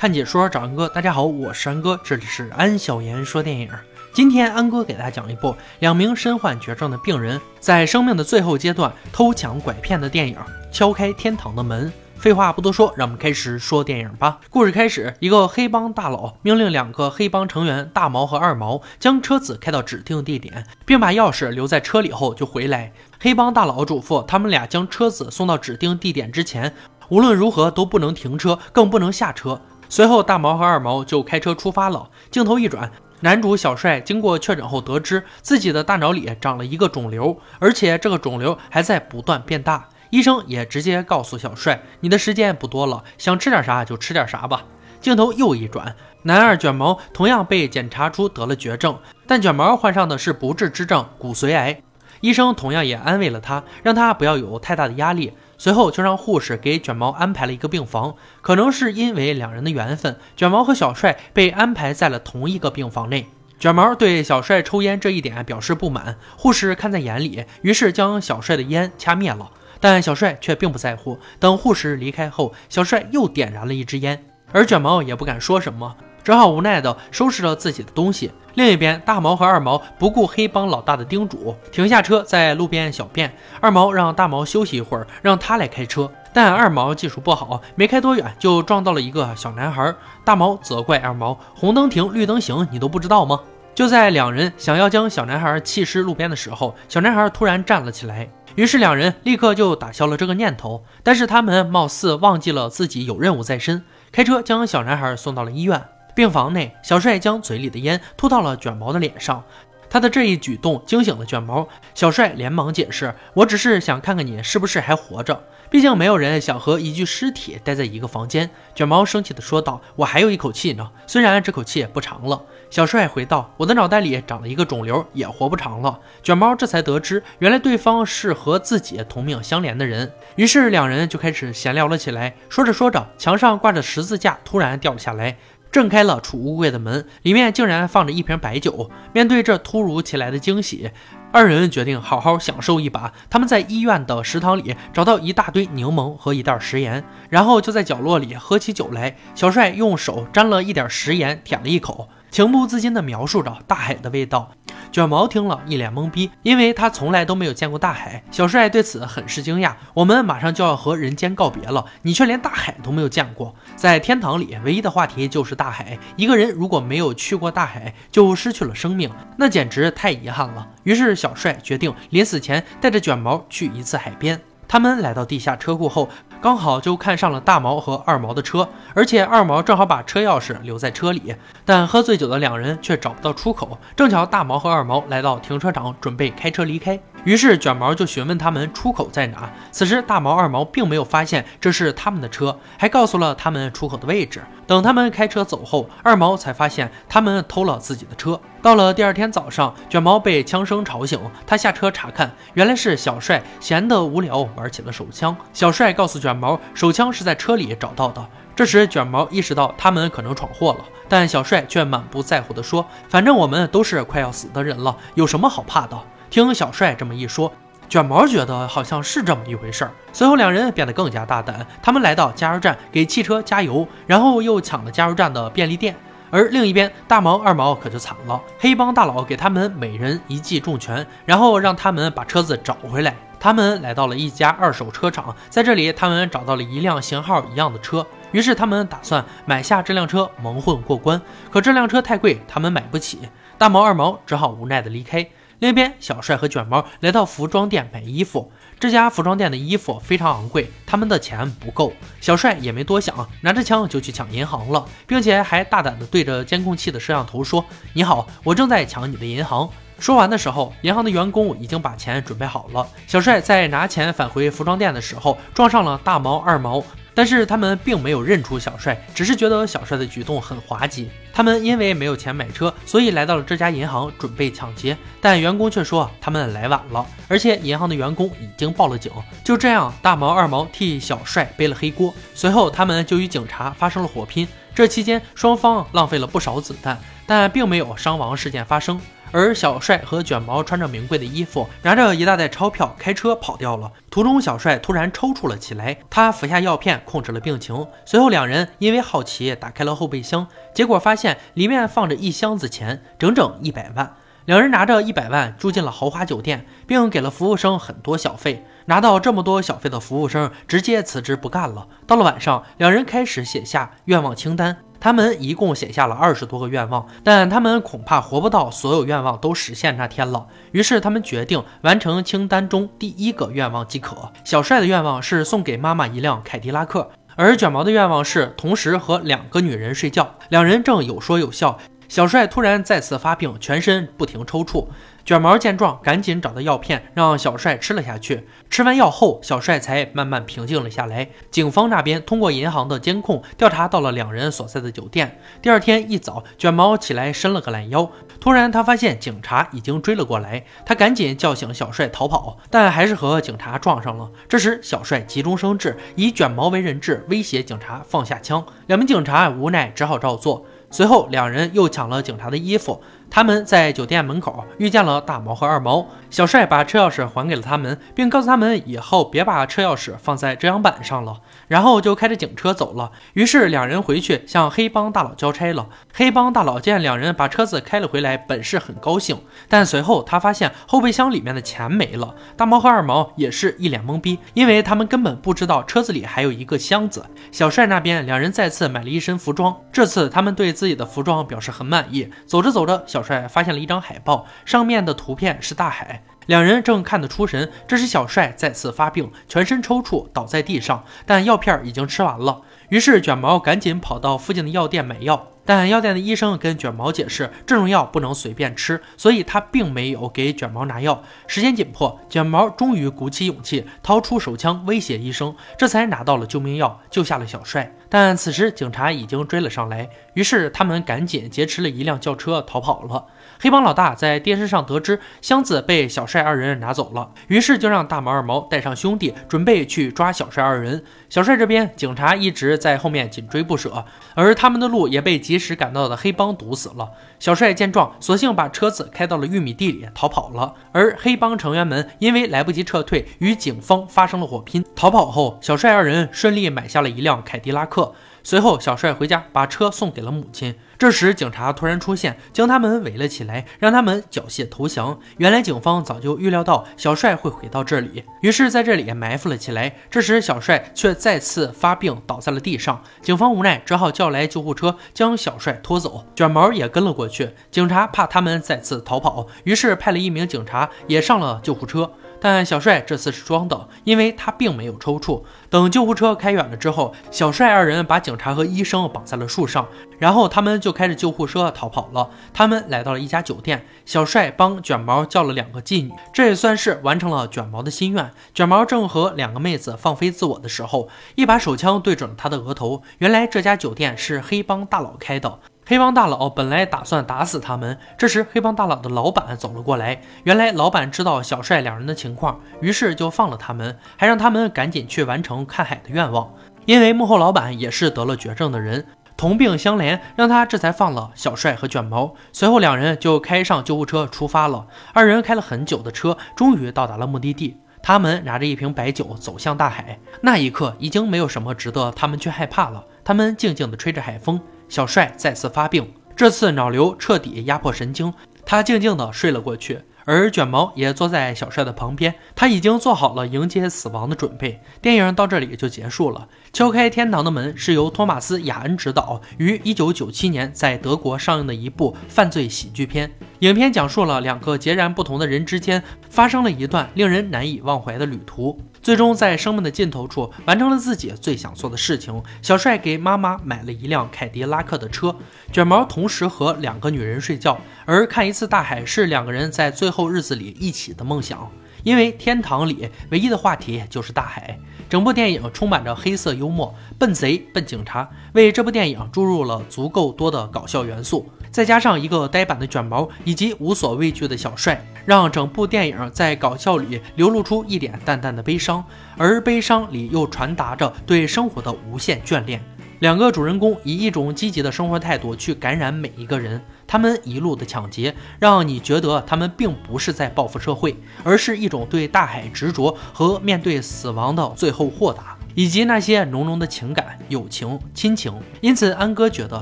看解说找安哥，大家好，我是安哥，这里是安小言说电影。今天安哥给大家讲一部两名身患绝症的病人在生命的最后阶段偷抢拐骗的电影《敲开天堂的门》。废话不多说，让我们开始说电影吧。故事开始，一个黑帮大佬命令两个黑帮成员大毛和二毛将车子开到指定地点，并把钥匙留在车里后就回来。黑帮大佬嘱咐他们俩将车子送到指定地点之前，无论如何都不能停车，更不能下车。随后，大毛和二毛就开车出发了。镜头一转，男主小帅经过确诊后得知自己的大脑里长了一个肿瘤，而且这个肿瘤还在不断变大。医生也直接告诉小帅：“你的时间不多了，想吃点啥就吃点啥吧。”镜头又一转，男二卷毛同样被检查出得了绝症，但卷毛患上的是不治之症——骨髓癌。医生同样也安慰了他，让他不要有太大的压力。随后就让护士给卷毛安排了一个病房，可能是因为两人的缘分，卷毛和小帅被安排在了同一个病房内。卷毛对小帅抽烟这一点表示不满，护士看在眼里，于是将小帅的烟掐灭了。但小帅却并不在乎。等护士离开后，小帅又点燃了一支烟，而卷毛也不敢说什么。只好无奈地收拾了自己的东西。另一边，大毛和二毛不顾黑帮老大的叮嘱，停下车在路边小便。二毛让大毛休息一会儿，让他来开车。但二毛技术不好，没开多远就撞到了一个小男孩。大毛责怪二毛：“红灯停，绿灯行，你都不知道吗？”就在两人想要将小男孩弃尸路边的时候，小男孩突然站了起来。于是两人立刻就打消了这个念头。但是他们貌似忘记了自己有任务在身，开车将小男孩送到了医院。病房内，小帅将嘴里的烟吐到了卷毛的脸上，他的这一举动惊醒了卷毛。小帅连忙解释：“我只是想看看你是不是还活着，毕竟没有人想和一具尸体待在一个房间。”卷毛生气地说道：“我还有一口气呢，虽然这口气也不长了。”小帅回道：“我的脑袋里长了一个肿瘤，也活不长了。”卷毛这才得知，原来对方是和自己同命相连的人，于是两人就开始闲聊了起来。说着说着，墙上挂着十字架突然掉了下来。震开了储物柜的门，里面竟然放着一瓶白酒。面对这突如其来的惊喜，二人决定好好享受一把。他们在医院的食堂里找到一大堆柠檬和一袋食盐，然后就在角落里喝起酒来。小帅用手沾了一点食盐，舔了一口。情不自禁地描述着大海的味道，卷毛听了一脸懵逼，因为他从来都没有见过大海。小帅对此很是惊讶。我们马上就要和人间告别了，你却连大海都没有见过。在天堂里，唯一的话题就是大海。一个人如果没有去过大海，就失去了生命，那简直太遗憾了。于是小帅决定临死前带着卷毛去一次海边。他们来到地下车库后。刚好就看上了大毛和二毛的车，而且二毛正好把车钥匙留在车里，但喝醉酒的两人却找不到出口。正巧大毛和二毛来到停车场，准备开车离开。于是卷毛就询问他们出口在哪。此时大毛、二毛并没有发现这是他们的车，还告诉了他们出口的位置。等他们开车走后，二毛才发现他们偷了自己的车。到了第二天早上，卷毛被枪声吵醒，他下车查看，原来是小帅闲得无聊玩起了手枪。小帅告诉卷卷毛，手枪是在车里找到的。这时卷毛意识到他们可能闯祸了，但小帅却满不在乎地说：“反正我们都是快要死的人了，有什么好怕的？”听小帅这么一说，卷毛觉得好像是这么一回事儿。随后两人变得更加大胆，他们来到加油站给汽车加油，然后又抢了加油站的便利店。而另一边，大毛、二毛可就惨了，黑帮大佬给他们每人一记重拳，然后让他们把车子找回来。他们来到了一家二手车厂，在这里他们找到了一辆型号一样的车，于是他们打算买下这辆车蒙混过关。可这辆车太贵，他们买不起。大毛、二毛只好无奈的离开。另一边，小帅和卷毛来到服装店买衣服。这家服装店的衣服非常昂贵，他们的钱不够。小帅也没多想，拿着枪就去抢银行了，并且还大胆地对着监控器的摄像头说：“你好，我正在抢你的银行。”说完的时候，银行的员工已经把钱准备好了。小帅在拿钱返回服装店的时候，撞上了大毛、二毛。但是他们并没有认出小帅，只是觉得小帅的举动很滑稽。他们因为没有钱买车，所以来到了这家银行准备抢劫，但员工却说他们来晚了，而且银行的员工已经报了警。就这样，大毛、二毛替小帅背了黑锅。随后，他们就与警察发生了火拼。这期间，双方浪费了不少子弹，但并没有伤亡事件发生。而小帅和卷毛穿着名贵的衣服，拿着一大袋钞票，开车跑掉了。途中，小帅突然抽搐了起来，他服下药片控制了病情。随后，两人因为好奇打开了后备箱，结果发现里面放着一箱子钱，整整一百万。两人拿着一百万住进了豪华酒店，并给了服务生很多小费。拿到这么多小费的服务生直接辞职不干了。到了晚上，两人开始写下愿望清单。他们一共写下了二十多个愿望，但他们恐怕活不到所有愿望都实现那天了。于是他们决定完成清单中第一个愿望即可。小帅的愿望是送给妈妈一辆凯迪拉克，而卷毛的愿望是同时和两个女人睡觉。两人正有说有笑。小帅突然再次发病，全身不停抽搐。卷毛见状，赶紧找到药片，让小帅吃了下去。吃完药后，小帅才慢慢平静了下来。警方那边通过银行的监控调查到了两人所在的酒店。第二天一早，卷毛起来伸了个懒腰，突然他发现警察已经追了过来，他赶紧叫醒小帅逃跑，但还是和警察撞上了。这时，小帅急中生智，以卷毛为人质，威胁警察放下枪。两名警察无奈只好照做。随后，两人又抢了警察的衣服。他们在酒店门口遇见了大毛和二毛。小帅把车钥匙还给了他们，并告诉他们以后别把车钥匙放在遮阳板上了。然后就开着警车走了。于是两人回去向黑帮大佬交差了。黑帮大佬见两人把车子开了回来，本是很高兴，但随后他发现后备箱里面的钱没了。大毛和二毛也是一脸懵逼，因为他们根本不知道车子里还有一个箱子。小帅那边，两人再次买了一身服装，这次他们对自己的服装表示很满意。走着走着，小小帅发现了一张海报，上面的图片是大海。两人正看得出神，这时小帅再次发病，全身抽搐，倒在地上，但药片已经吃完了。于是卷毛赶紧跑到附近的药店买药。但药店的医生跟卷毛解释，这种药不能随便吃，所以他并没有给卷毛拿药。时间紧迫，卷毛终于鼓起勇气，掏出手枪威胁医生，这才拿到了救命药，救下了小帅。但此时警察已经追了上来，于是他们赶紧劫持了一辆轿车逃跑了。黑帮老大在电视上得知箱子被小帅二人拿走了，于是就让大毛二毛带上兄弟，准备去抓小帅二人。小帅这边，警察一直在后面紧追不舍，而他们的路也被及时赶到的黑帮堵死了。小帅见状，索性把车子开到了玉米地里逃跑了。而黑帮成员们因为来不及撤退，与警方发生了火拼。逃跑后，小帅二人顺利买下了一辆凯迪拉克。随后，小帅回家把车送给了母亲。这时，警察突然出现，将他们围了起来，让他们缴械投降。原来，警方早就预料到小帅会回到这里，于是在这里埋伏了起来。这时，小帅却再次发病，倒在了地上。警方无奈，只好叫来救护车，将小帅拖走。卷毛也跟了过去。警察怕他们再次逃跑，于是派了一名警察也上了救护车。但小帅这次是装的，因为他并没有抽搐。等救护车开远了之后，小帅二人把警察和医生绑在了树上，然后他们就开着救护车逃跑了。他们来到了一家酒店，小帅帮卷毛叫了两个妓女，这也算是完成了卷毛的心愿。卷毛正和两个妹子放飞自我的时候，一把手枪对准了他的额头。原来这家酒店是黑帮大佬开的。黑帮大佬本来打算打死他们，这时黑帮大佬的老板走了过来。原来老板知道小帅两人的情况，于是就放了他们，还让他们赶紧去完成看海的愿望。因为幕后老板也是得了绝症的人，同病相怜，让他这才放了小帅和卷毛。随后两人就开上救护车出发了。二人开了很久的车，终于到达了目的地。他们拿着一瓶白酒走向大海，那一刻已经没有什么值得他们去害怕了。他们静静地吹着海风。小帅再次发病，这次脑瘤彻底压迫神经，他静静地睡了过去。而卷毛也坐在小帅的旁边，他已经做好了迎接死亡的准备。电影到这里就结束了。敲开天堂的门是由托马斯·雅恩执导，于1997年在德国上映的一部犯罪喜剧片。影片讲述了两个截然不同的人之间发生了一段令人难以忘怀的旅途。最终在生命的尽头处完成了自己最想做的事情。小帅给妈妈买了一辆凯迪拉克的车，卷毛同时和两个女人睡觉，而看一次大海是两个人在最后日子里一起的梦想。因为天堂里唯一的话题就是大海。整部电影充满着黑色幽默、笨贼、笨警察，为这部电影注入了足够多的搞笑元素。再加上一个呆板的卷毛以及无所畏惧的小帅，让整部电影在搞笑里流露出一点淡淡的悲伤，而悲伤里又传达着对生活的无限眷恋。两个主人公以一种积极的生活态度去感染每一个人。他们一路的抢劫，让你觉得他们并不是在报复社会，而是一种对大海执着和面对死亡的最后豁达。以及那些浓浓的情感、友情、亲情，因此安哥觉得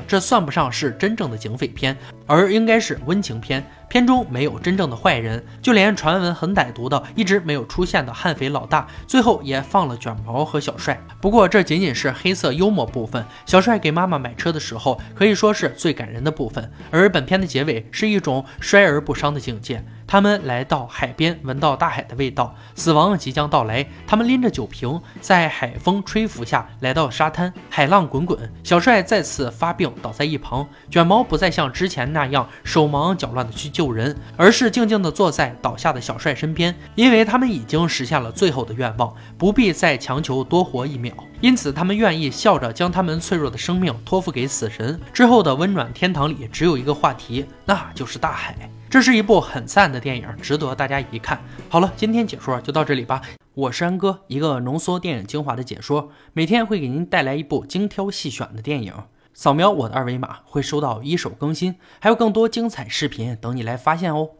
这算不上是真正的警匪片，而应该是温情片。片中没有真正的坏人，就连传闻很歹毒的、一直没有出现的悍匪老大，最后也放了卷毛和小帅。不过这仅仅是黑色幽默部分。小帅给妈妈买车的时候，可以说是最感人的部分。而本片的结尾是一种衰而不伤的境界。他们来到海边，闻到大海的味道，死亡即将到来。他们拎着酒瓶，在海风吹拂下来到沙滩，海浪滚滚。小帅再次发病，倒在一旁。卷毛不再像之前那样手忙脚乱的去救人，而是静静地坐在倒下的小帅身边，因为他们已经实现了最后的愿望，不必再强求多活一秒。因此，他们愿意笑着将他们脆弱的生命托付给死神。之后的温暖天堂里只有一个话题，那就是大海。这是一部很赞的电影，值得大家一看。好了，今天解说就到这里吧。我是安哥，一个浓缩电影精华的解说，每天会给您带来一部精挑细选的电影。扫描我的二维码，会收到一手更新，还有更多精彩视频等你来发现哦。